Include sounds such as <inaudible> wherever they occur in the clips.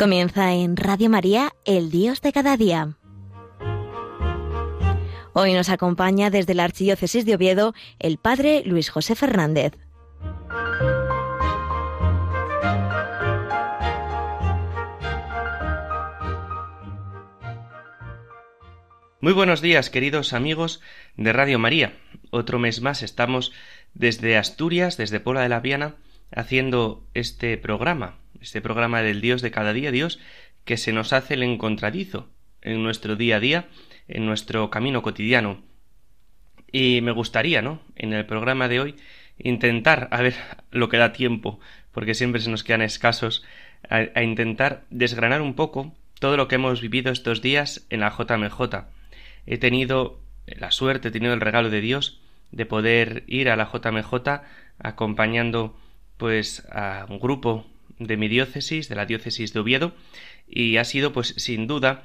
Comienza en Radio María, el Dios de cada día. Hoy nos acompaña desde la Archidiócesis de Oviedo el Padre Luis José Fernández. Muy buenos días, queridos amigos de Radio María. Otro mes más estamos desde Asturias, desde Pola de la Viana, haciendo este programa, este programa del Dios de cada día, Dios que se nos hace el encontradizo en nuestro día a día, en nuestro camino cotidiano. Y me gustaría, ¿no? En el programa de hoy intentar, a ver <laughs> lo que da tiempo, porque siempre se nos quedan escasos, a, intentar desgranar un poco todo lo que hemos vivido estos días en la JMJ. He tenido la suerte, he tenido el regalo de Dios de poder ir a la JMJ acompañando pues a un grupo de mi diócesis, de la diócesis de Oviedo, y ha sido pues sin duda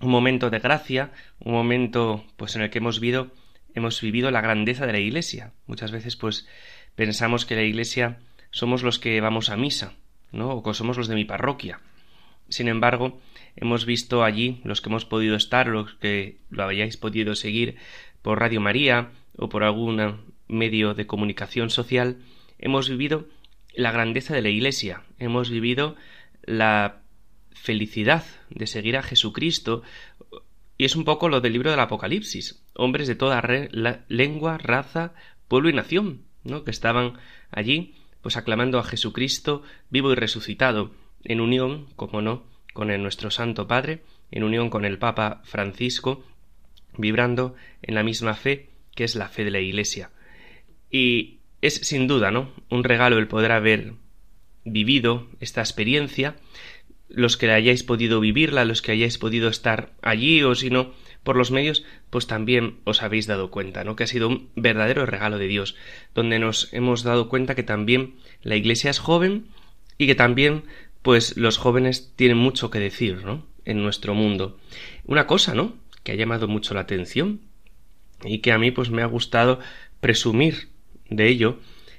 un momento de gracia, un momento pues en el que hemos vivido hemos vivido la grandeza de la Iglesia. Muchas veces pues pensamos que la Iglesia somos los que vamos a misa, ¿no? o que somos los de mi parroquia. Sin embargo, hemos visto allí los que hemos podido estar, los que lo hayáis podido seguir por Radio María o por algún medio de comunicación social, hemos vivido la grandeza de la Iglesia, hemos vivido la felicidad de seguir a Jesucristo, y es un poco lo del libro del Apocalipsis, hombres de toda lengua, raza, pueblo y nación, ¿no? que estaban allí, pues aclamando a Jesucristo vivo y resucitado, en unión, como no, con el nuestro Santo Padre, en unión con el Papa Francisco, vibrando en la misma fe que es la fe de la Iglesia. Y es sin duda, ¿no? Un regalo el poder haber vivido esta experiencia, los que hayáis podido vivirla, los que hayáis podido estar allí o si no por los medios, pues también os habéis dado cuenta, ¿no? Que ha sido un verdadero regalo de Dios, donde nos hemos dado cuenta que también la Iglesia es joven y que también, pues los jóvenes tienen mucho que decir, ¿no? En nuestro mundo. Una cosa, ¿no? Que ha llamado mucho la atención y que a mí, pues me ha gustado presumir de ello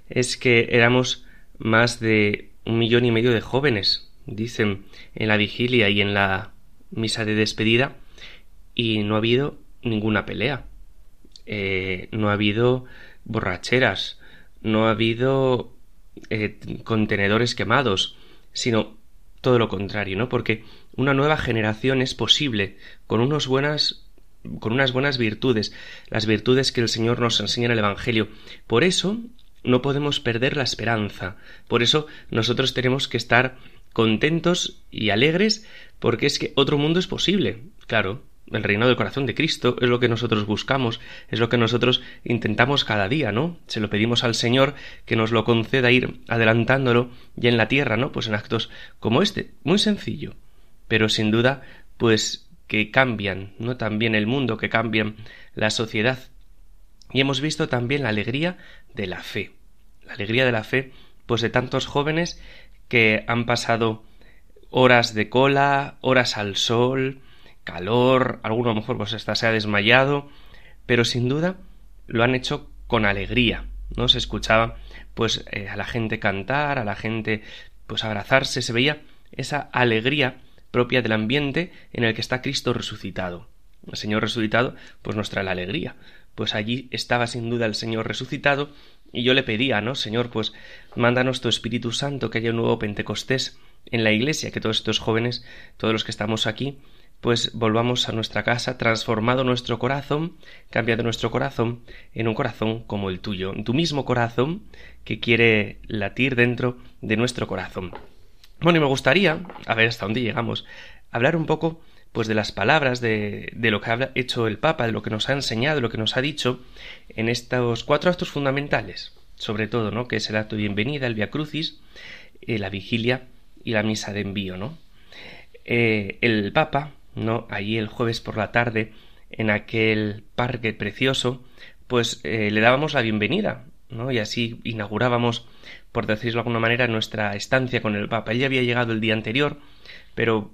es que éramos más de un millón y medio de jóvenes, dicen en la vigilia y en la misa de despedida, y no ha habido ninguna pelea, eh, no ha habido borracheras, no ha habido eh, contenedores quemados, sino todo lo contrario, ¿no? Porque una nueva generación es posible con unos buenas con unas buenas virtudes, las virtudes que el Señor nos enseña en el Evangelio. Por eso no podemos perder la esperanza. Por eso nosotros tenemos que estar contentos y alegres porque es que otro mundo es posible. Claro, el reino del corazón de Cristo es lo que nosotros buscamos, es lo que nosotros intentamos cada día, ¿no? Se lo pedimos al Señor que nos lo conceda ir adelantándolo ya en la tierra, ¿no? Pues en actos como este, muy sencillo, pero sin duda, pues que cambian, no también el mundo, que cambian la sociedad. Y hemos visto también la alegría de la fe, la alegría de la fe, pues de tantos jóvenes que han pasado horas de cola, horas al sol, calor, alguno a lo mejor pues hasta se ha desmayado, pero sin duda lo han hecho con alegría, ¿no? Se escuchaba pues eh, a la gente cantar, a la gente pues abrazarse, se veía esa alegría propia del ambiente en el que está Cristo resucitado. El Señor resucitado pues nos trae la alegría. Pues allí estaba sin duda el Señor resucitado y yo le pedía, ¿no? Señor, pues mándanos tu Espíritu Santo, que haya un nuevo Pentecostés en la Iglesia, que todos estos jóvenes, todos los que estamos aquí, pues volvamos a nuestra casa transformado nuestro corazón, cambiado nuestro corazón en un corazón como el tuyo, tu mismo corazón que quiere latir dentro de nuestro corazón. Bueno, y me gustaría, a ver hasta dónde llegamos, hablar un poco pues de las palabras, de, de lo que ha hecho el Papa, de lo que nos ha enseñado, de lo que nos ha dicho en estos cuatro actos fundamentales, sobre todo, ¿no? que es el acto de bienvenida, el Via Crucis, eh, la vigilia y la misa de envío, ¿no? Eh, el Papa, ¿no? Allí el jueves por la tarde, en aquel parque precioso, pues eh, le dábamos la bienvenida, ¿no? Y así inaugurábamos por decirlo de alguna manera, nuestra estancia con el Papa. Él ya había llegado el día anterior, pero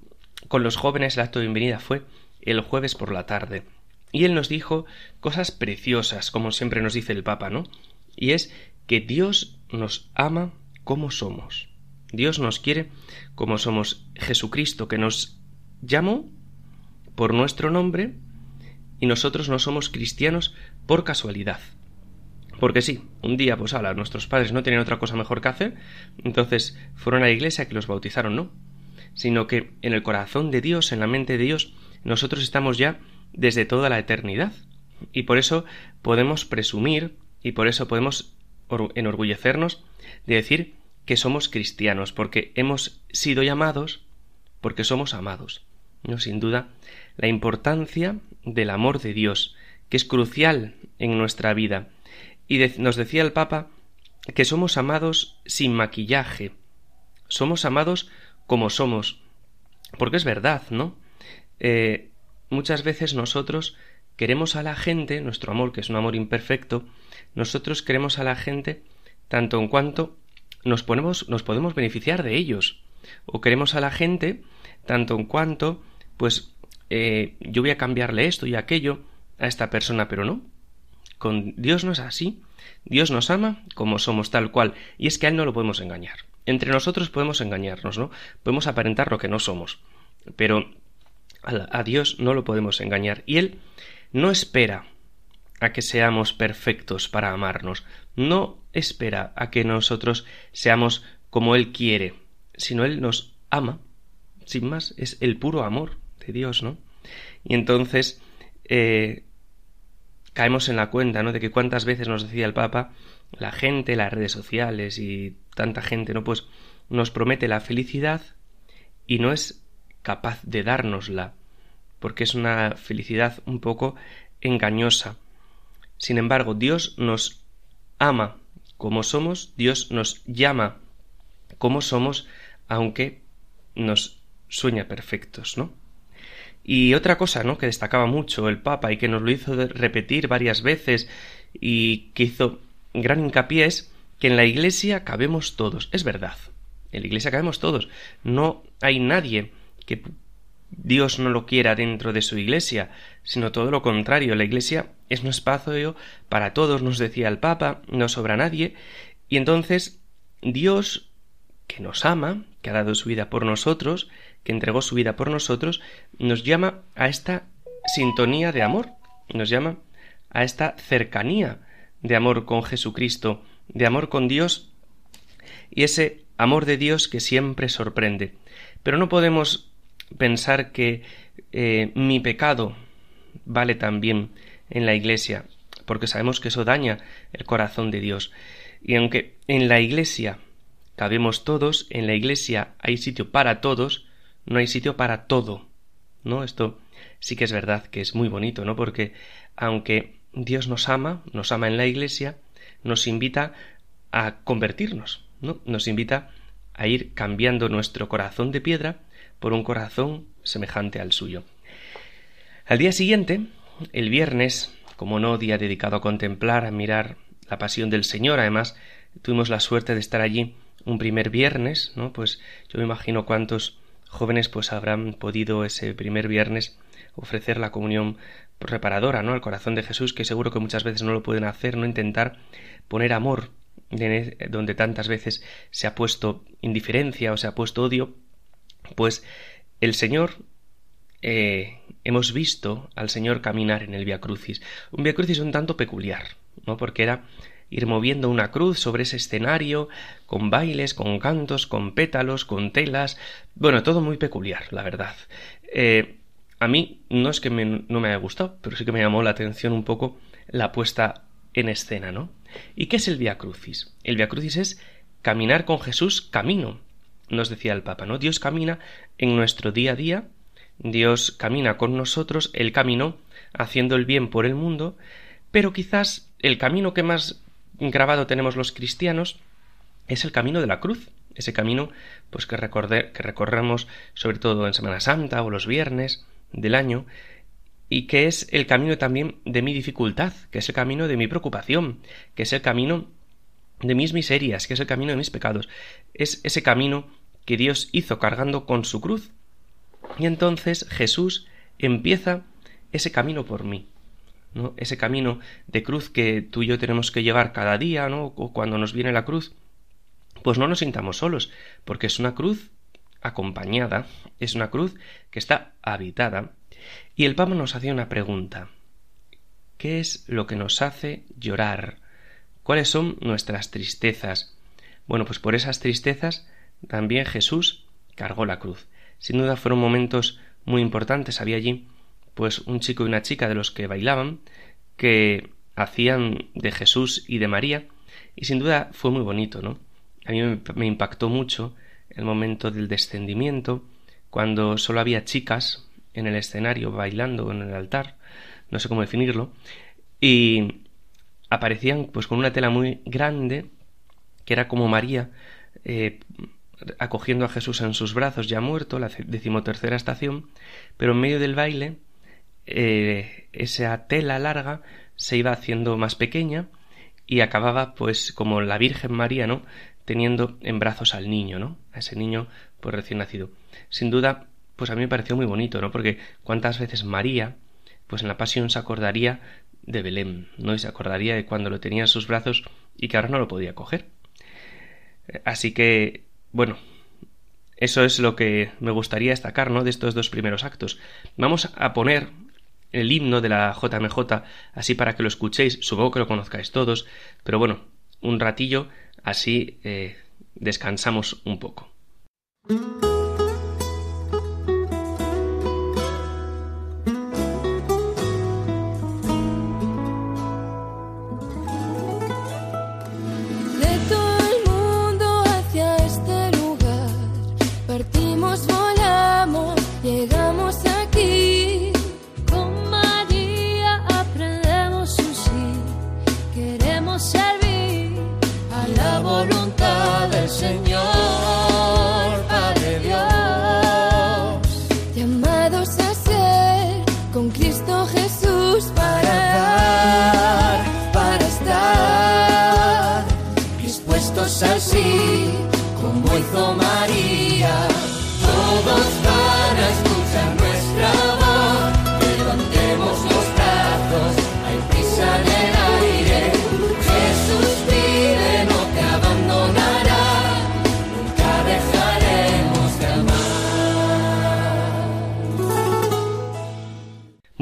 con los jóvenes el acto de bienvenida fue el jueves por la tarde. Y él nos dijo cosas preciosas, como siempre nos dice el Papa, ¿no? Y es que Dios nos ama como somos. Dios nos quiere como somos Jesucristo, que nos llamó por nuestro nombre y nosotros no somos cristianos por casualidad. Porque sí, un día, pues ala, nuestros padres no tenían otra cosa mejor que hacer, entonces fueron a la iglesia que los bautizaron, no. Sino que en el corazón de Dios, en la mente de Dios, nosotros estamos ya desde toda la eternidad. Y por eso podemos presumir y por eso podemos enorgullecernos de decir que somos cristianos, porque hemos sido llamados, porque somos amados. ¿no? Sin duda, la importancia del amor de Dios, que es crucial en nuestra vida. Y nos decía el Papa que somos amados sin maquillaje, somos amados como somos, porque es verdad, ¿no? Eh, muchas veces nosotros queremos a la gente, nuestro amor, que es un amor imperfecto, nosotros queremos a la gente tanto en cuanto nos, ponemos, nos podemos beneficiar de ellos. O queremos a la gente tanto en cuanto, pues, eh, yo voy a cambiarle esto y aquello a esta persona, pero no. Con Dios no es así. Dios nos ama como somos tal cual, y es que a Él no lo podemos engañar. Entre nosotros podemos engañarnos, ¿no? Podemos aparentar lo que no somos, pero a Dios no lo podemos engañar. Y Él no espera a que seamos perfectos para amarnos, no espera a que nosotros seamos como Él quiere, sino Él nos ama, sin más, es el puro amor de Dios, ¿no? Y entonces eh, caemos en la cuenta, ¿no? De que cuántas veces nos decía el Papa, la gente, las redes sociales y tanta gente, ¿no? Pues nos promete la felicidad y no es capaz de dárnosla, porque es una felicidad un poco engañosa. Sin embargo, Dios nos ama como somos, Dios nos llama como somos, aunque nos sueña perfectos, ¿no? Y otra cosa, ¿no? que destacaba mucho el Papa y que nos lo hizo repetir varias veces y que hizo gran hincapié es que en la Iglesia cabemos todos. Es verdad. En la Iglesia cabemos todos. No hay nadie que Dios no lo quiera dentro de su iglesia, sino todo lo contrario. La iglesia es un espacio para todos, nos decía el Papa, no sobra nadie, y entonces Dios, que nos ama, que ha dado su vida por nosotros, que entregó su vida por nosotros, nos llama a esta sintonía de amor, nos llama a esta cercanía de amor con Jesucristo, de amor con Dios, y ese amor de Dios que siempre sorprende. Pero no podemos pensar que eh, mi pecado vale también en la Iglesia, porque sabemos que eso daña el corazón de Dios. Y aunque en la Iglesia cabemos todos, en la Iglesia hay sitio para todos, no hay sitio para todo. ¿No? Esto sí que es verdad que es muy bonito, ¿no? Porque aunque Dios nos ama, nos ama en la Iglesia, nos invita a convertirnos, ¿no? Nos invita a ir cambiando nuestro corazón de piedra por un corazón semejante al suyo. Al día siguiente, el viernes, como no día dedicado a contemplar, a mirar la pasión del Señor, además tuvimos la suerte de estar allí un primer viernes, ¿no? Pues yo me imagino cuántos jóvenes pues habrán podido ese primer viernes ofrecer la comunión reparadora, ¿no? al corazón de Jesús, que seguro que muchas veces no lo pueden hacer, no intentar poner amor donde tantas veces se ha puesto indiferencia o se ha puesto odio, pues el Señor eh, hemos visto al Señor caminar en el Via Crucis. Un Via Crucis un tanto peculiar, ¿no? Porque era ir moviendo una cruz sobre ese escenario, con bailes, con cantos, con pétalos, con telas. Bueno, todo muy peculiar, la verdad. Eh, a mí no es que no me haya gustado, pero sí que me llamó la atención un poco la puesta en escena, ¿no? ¿Y qué es el Via Crucis? El Via Crucis es caminar con Jesús camino, nos decía el Papa, ¿no? Dios camina en nuestro día a día, Dios camina con nosotros el camino haciendo el bien por el mundo, pero quizás el camino que más grabado tenemos los cristianos es el camino de la cruz, ese camino pues que, que recorremos sobre todo en Semana Santa o los viernes del año y que es el camino también de mi dificultad, que es el camino de mi preocupación, que es el camino de mis miserias, que es el camino de mis pecados. Es ese camino que Dios hizo cargando con su cruz. Y entonces Jesús empieza ese camino por mí. Ese camino de cruz que tú y yo tenemos que llevar cada día, ¿no? O cuando nos viene la cruz, pues no nos sintamos solos, porque es una cruz acompañada, es una cruz que está habitada. Y el Papa nos hacía una pregunta. ¿Qué es lo que nos hace llorar? ¿Cuáles son nuestras tristezas? Bueno, pues por esas tristezas también Jesús cargó la cruz. Sin duda fueron momentos muy importantes. Había allí pues un chico y una chica de los que bailaban que hacían de Jesús y de María y sin duda fue muy bonito, ¿no? A mí me impactó mucho el momento del descendimiento, cuando solo había chicas en el escenario bailando en el altar, no sé cómo definirlo, y aparecían pues con una tela muy grande que era como María eh, acogiendo a Jesús en sus brazos ya muerto, la decimotercera estación, pero en medio del baile eh, esa tela larga se iba haciendo más pequeña y acababa pues como la Virgen María, ¿no? teniendo en brazos al niño, ¿no? A ese niño pues recién nacido. Sin duda, pues a mí me pareció muy bonito, ¿no? Porque cuántas veces María, pues en la pasión se acordaría de Belén, ¿no? Y se acordaría de cuando lo tenía en sus brazos y que ahora no lo podía coger. Así que, bueno, eso es lo que me gustaría destacar, ¿no? De estos dos primeros actos. Vamos a poner el himno de la JMJ, así para que lo escuchéis, supongo que lo conozcáis todos, pero bueno, un ratillo, así eh, descansamos un poco.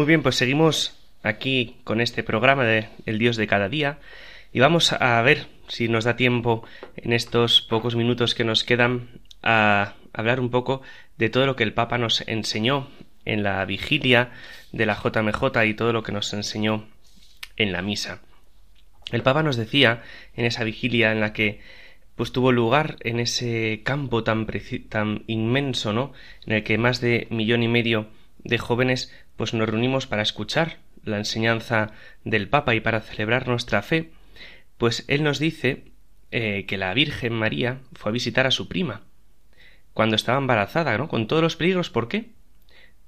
Muy bien, pues seguimos aquí con este programa de El Dios de cada día y vamos a ver si nos da tiempo en estos pocos minutos que nos quedan a hablar un poco de todo lo que el Papa nos enseñó en la vigilia de la JMJ y todo lo que nos enseñó en la misa. El Papa nos decía en esa vigilia en la que pues tuvo lugar en ese campo tan, tan inmenso, ¿no? En el que más de millón y medio de jóvenes pues nos reunimos para escuchar la enseñanza del Papa y para celebrar nuestra fe, pues él nos dice eh, que la Virgen María fue a visitar a su prima cuando estaba embarazada, ¿no? Con todos los peligros, ¿por qué?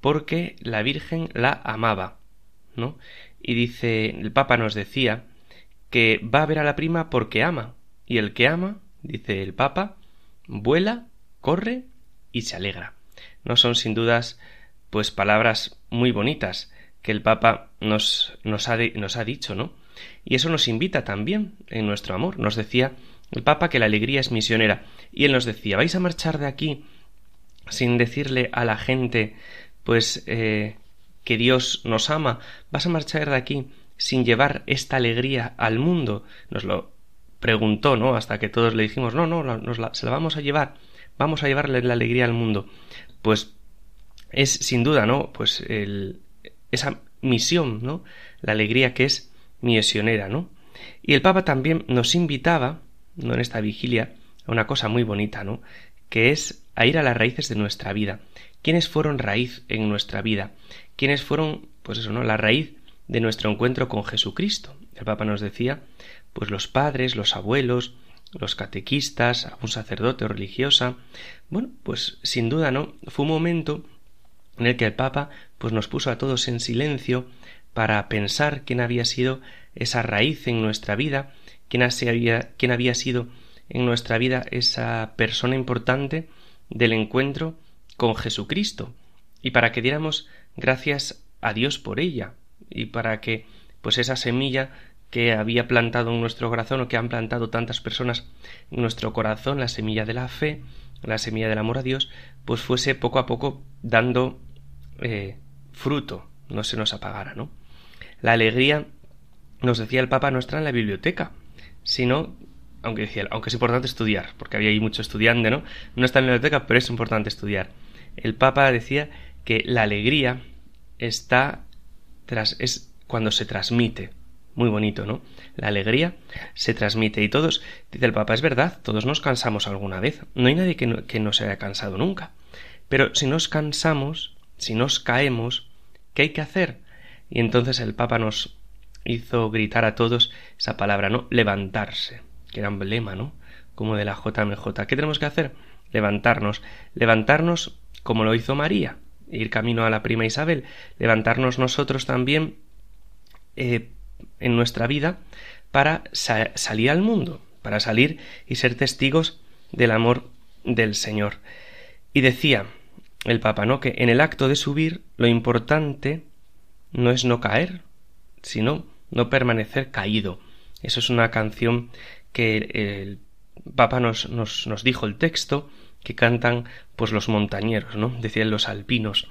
Porque la Virgen la amaba, ¿no? Y dice, el Papa nos decía que va a ver a la prima porque ama, y el que ama, dice el Papa, vuela, corre y se alegra. No son sin dudas pues palabras muy bonitas que el Papa nos, nos, ha, nos ha dicho, ¿no? Y eso nos invita también en nuestro amor. Nos decía el Papa que la alegría es misionera. Y él nos decía, vais a marchar de aquí sin decirle a la gente, pues, eh, que Dios nos ama. Vas a marchar de aquí sin llevar esta alegría al mundo. Nos lo preguntó, ¿no? Hasta que todos le dijimos, no, no, nos se la vamos a llevar. Vamos a llevarle la alegría al mundo. Pues es sin duda, ¿no? Pues el, esa misión, ¿no? La alegría que es misionera, ¿no? Y el Papa también nos invitaba, ¿no? En esta vigilia, a una cosa muy bonita, ¿no? Que es a ir a las raíces de nuestra vida. ¿Quiénes fueron raíz en nuestra vida? ¿Quiénes fueron, pues eso, ¿no? La raíz de nuestro encuentro con Jesucristo. El Papa nos decía, pues los padres, los abuelos, los catequistas, un sacerdote o religiosa. Bueno, pues sin duda, ¿no? Fue un momento en el que el Papa pues nos puso a todos en silencio para pensar quién había sido esa raíz en nuestra vida, quién, había, quién había sido en nuestra vida esa persona importante del encuentro con Jesucristo, y para que diéramos gracias a Dios por ella, y para que pues esa semilla que había plantado en nuestro corazón o que han plantado tantas personas en nuestro corazón la semilla de la fe, la semilla del amor a Dios, pues fuese poco a poco dando eh, fruto, no se nos apagara, ¿no? La alegría, nos decía el Papa, no está en la biblioteca, sino, aunque decía, aunque es importante estudiar, porque había ahí mucho estudiante, ¿no? No está en la biblioteca, pero es importante estudiar. El Papa decía que la alegría está tras, es cuando se transmite, muy bonito, ¿no? La alegría se transmite y todos, dice el Papa, es verdad, todos nos cansamos alguna vez. No hay nadie que no, que no se haya cansado nunca. Pero si nos cansamos, si nos caemos, ¿qué hay que hacer? Y entonces el Papa nos hizo gritar a todos esa palabra, ¿no? Levantarse, que era emblema, ¿no? Como de la JMJ. ¿Qué tenemos que hacer? Levantarnos. Levantarnos como lo hizo María, ir camino a la prima Isabel. Levantarnos nosotros también eh, en nuestra vida para salir al mundo, para salir y ser testigos del amor del Señor. Y decía el Papa, ¿no? Que en el acto de subir lo importante no es no caer, sino no permanecer caído. Eso es una canción que el Papa nos, nos, nos dijo el texto, que cantan pues los montañeros, ¿no? Decían los alpinos.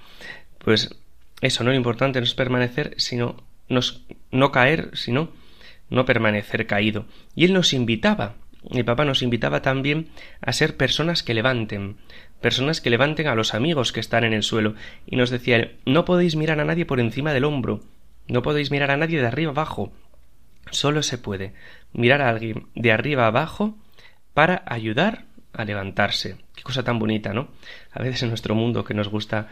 Pues eso, no lo importante no es permanecer, sino no caer, sino no permanecer caído. Y él nos invitaba, el Papa nos invitaba también a ser personas que levanten, personas que levanten a los amigos que están en el suelo, y nos decía no podéis mirar a nadie por encima del hombro, no podéis mirar a nadie de arriba abajo, solo se puede mirar a alguien de arriba abajo para ayudar a levantarse. Qué cosa tan bonita, ¿no? A veces en nuestro mundo que nos gusta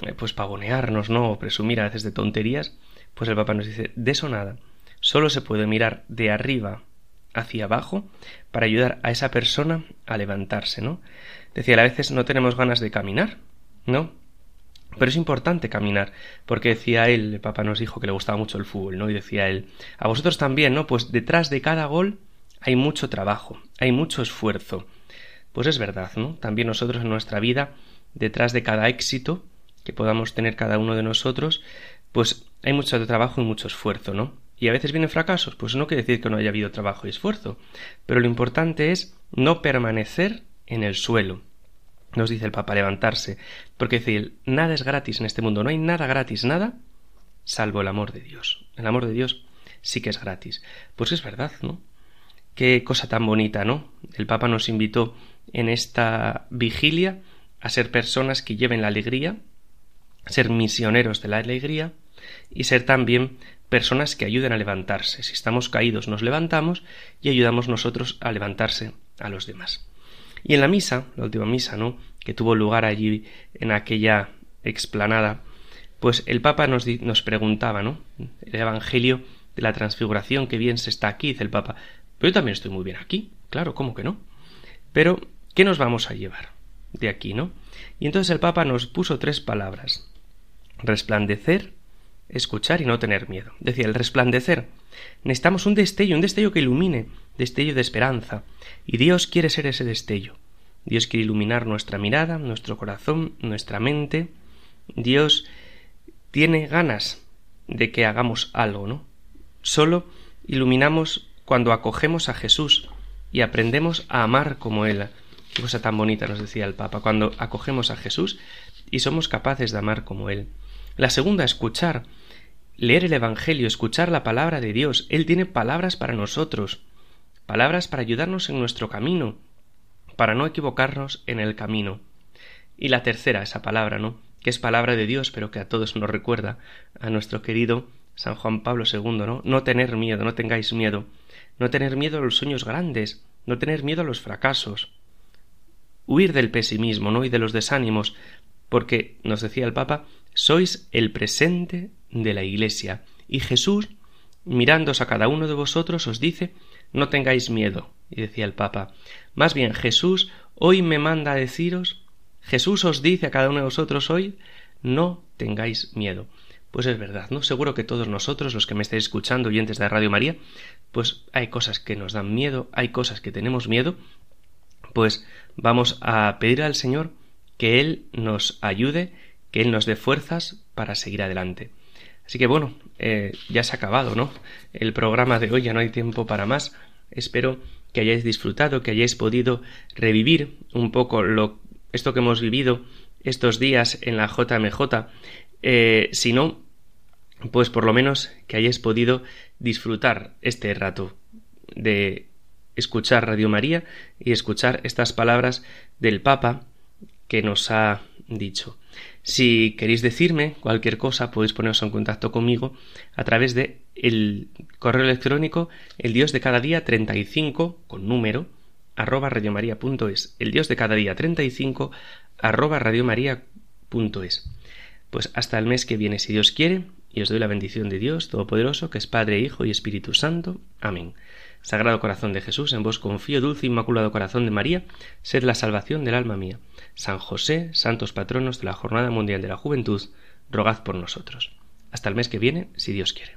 eh, pues pavonearnos, ¿no? o presumir a veces de tonterías, pues el Papa nos dice, de eso nada. Solo se puede mirar de arriba hacia abajo para ayudar a esa persona a levantarse, ¿no? Decía, a veces no tenemos ganas de caminar, ¿no? Pero es importante caminar, porque decía él, el Papa nos dijo que le gustaba mucho el fútbol, ¿no? Y decía él, a vosotros también, ¿no? Pues detrás de cada gol hay mucho trabajo, hay mucho esfuerzo. Pues es verdad, ¿no? También nosotros en nuestra vida, detrás de cada éxito que podamos tener cada uno de nosotros, pues hay mucho trabajo y mucho esfuerzo, ¿no? Y a veces vienen fracasos, pues no quiere decir que no haya habido trabajo y esfuerzo, pero lo importante es no permanecer en el suelo. Nos dice el Papa levantarse, porque decir, nada es gratis en este mundo, no hay nada gratis, nada, salvo el amor de Dios. El amor de Dios sí que es gratis. Pues es verdad, ¿no? Qué cosa tan bonita, ¿no? El Papa nos invitó en esta vigilia a ser personas que lleven la alegría, ser misioneros de la alegría, y ser también personas que ayuden a levantarse. Si estamos caídos nos levantamos y ayudamos nosotros a levantarse a los demás. Y en la misa, la última misa, ¿no? que tuvo lugar allí en aquella explanada, pues el Papa nos, nos preguntaba, ¿no? El Evangelio de la Transfiguración, que bien se está aquí, dice el Papa. Pero yo también estoy muy bien aquí, claro, ¿cómo que no? Pero, ¿qué nos vamos a llevar de aquí, no? Y entonces el Papa nos puso tres palabras. Resplandecer, escuchar y no tener miedo. Decía, el resplandecer. Necesitamos un destello, un destello que ilumine, destello de esperanza. Y Dios quiere ser ese destello. Dios quiere iluminar nuestra mirada, nuestro corazón, nuestra mente. Dios tiene ganas de que hagamos algo, ¿no? Solo iluminamos cuando acogemos a Jesús y aprendemos a amar como Él. Qué cosa tan bonita nos decía el Papa, cuando acogemos a Jesús y somos capaces de amar como Él. La segunda, escuchar, leer el Evangelio, escuchar la palabra de Dios. Él tiene palabras para nosotros, palabras para ayudarnos en nuestro camino, para no equivocarnos en el camino. Y la tercera, esa palabra, ¿no? que es palabra de Dios, pero que a todos nos recuerda a nuestro querido San Juan Pablo II, ¿no? No tener miedo, no tengáis miedo, no tener miedo a los sueños grandes, no tener miedo a los fracasos, huir del pesimismo, ¿no? y de los desánimos, porque nos decía el Papa, sois el presente de la Iglesia. Y Jesús, mirándos a cada uno de vosotros, os dice, no tengáis miedo. Y decía el Papa, más bien Jesús hoy me manda a deciros, Jesús os dice a cada uno de vosotros hoy, no tengáis miedo. Pues es verdad, ¿no? Seguro que todos nosotros, los que me estáis escuchando, oyentes de Radio María, pues hay cosas que nos dan miedo, hay cosas que tenemos miedo, pues vamos a pedir al Señor que Él nos ayude, que Él nos dé fuerzas para seguir adelante. Así que bueno, eh, ya se ha acabado, ¿no? El programa de hoy ya no hay tiempo para más. Espero que hayáis disfrutado, que hayáis podido revivir un poco lo, esto que hemos vivido estos días en la JMJ. Eh, si no, pues por lo menos que hayáis podido disfrutar este rato de escuchar Radio María y escuchar estas palabras del Papa que nos ha dicho. Si queréis decirme cualquier cosa, podéis poneros en contacto conmigo a través de el correo electrónico el dios de cada día 35 con número arroba radiomaria.es el dios de cada día 35 arroba radiomaria.es pues hasta el mes que viene si Dios quiere y os doy la bendición de Dios Todopoderoso que es Padre, Hijo y Espíritu Santo. Amén. Sagrado Corazón de Jesús, en vos confío, dulce e Inmaculado Corazón de María, sed la salvación del alma mía. San José, santos patronos de la Jornada Mundial de la Juventud, rogad por nosotros. Hasta el mes que viene, si Dios quiere.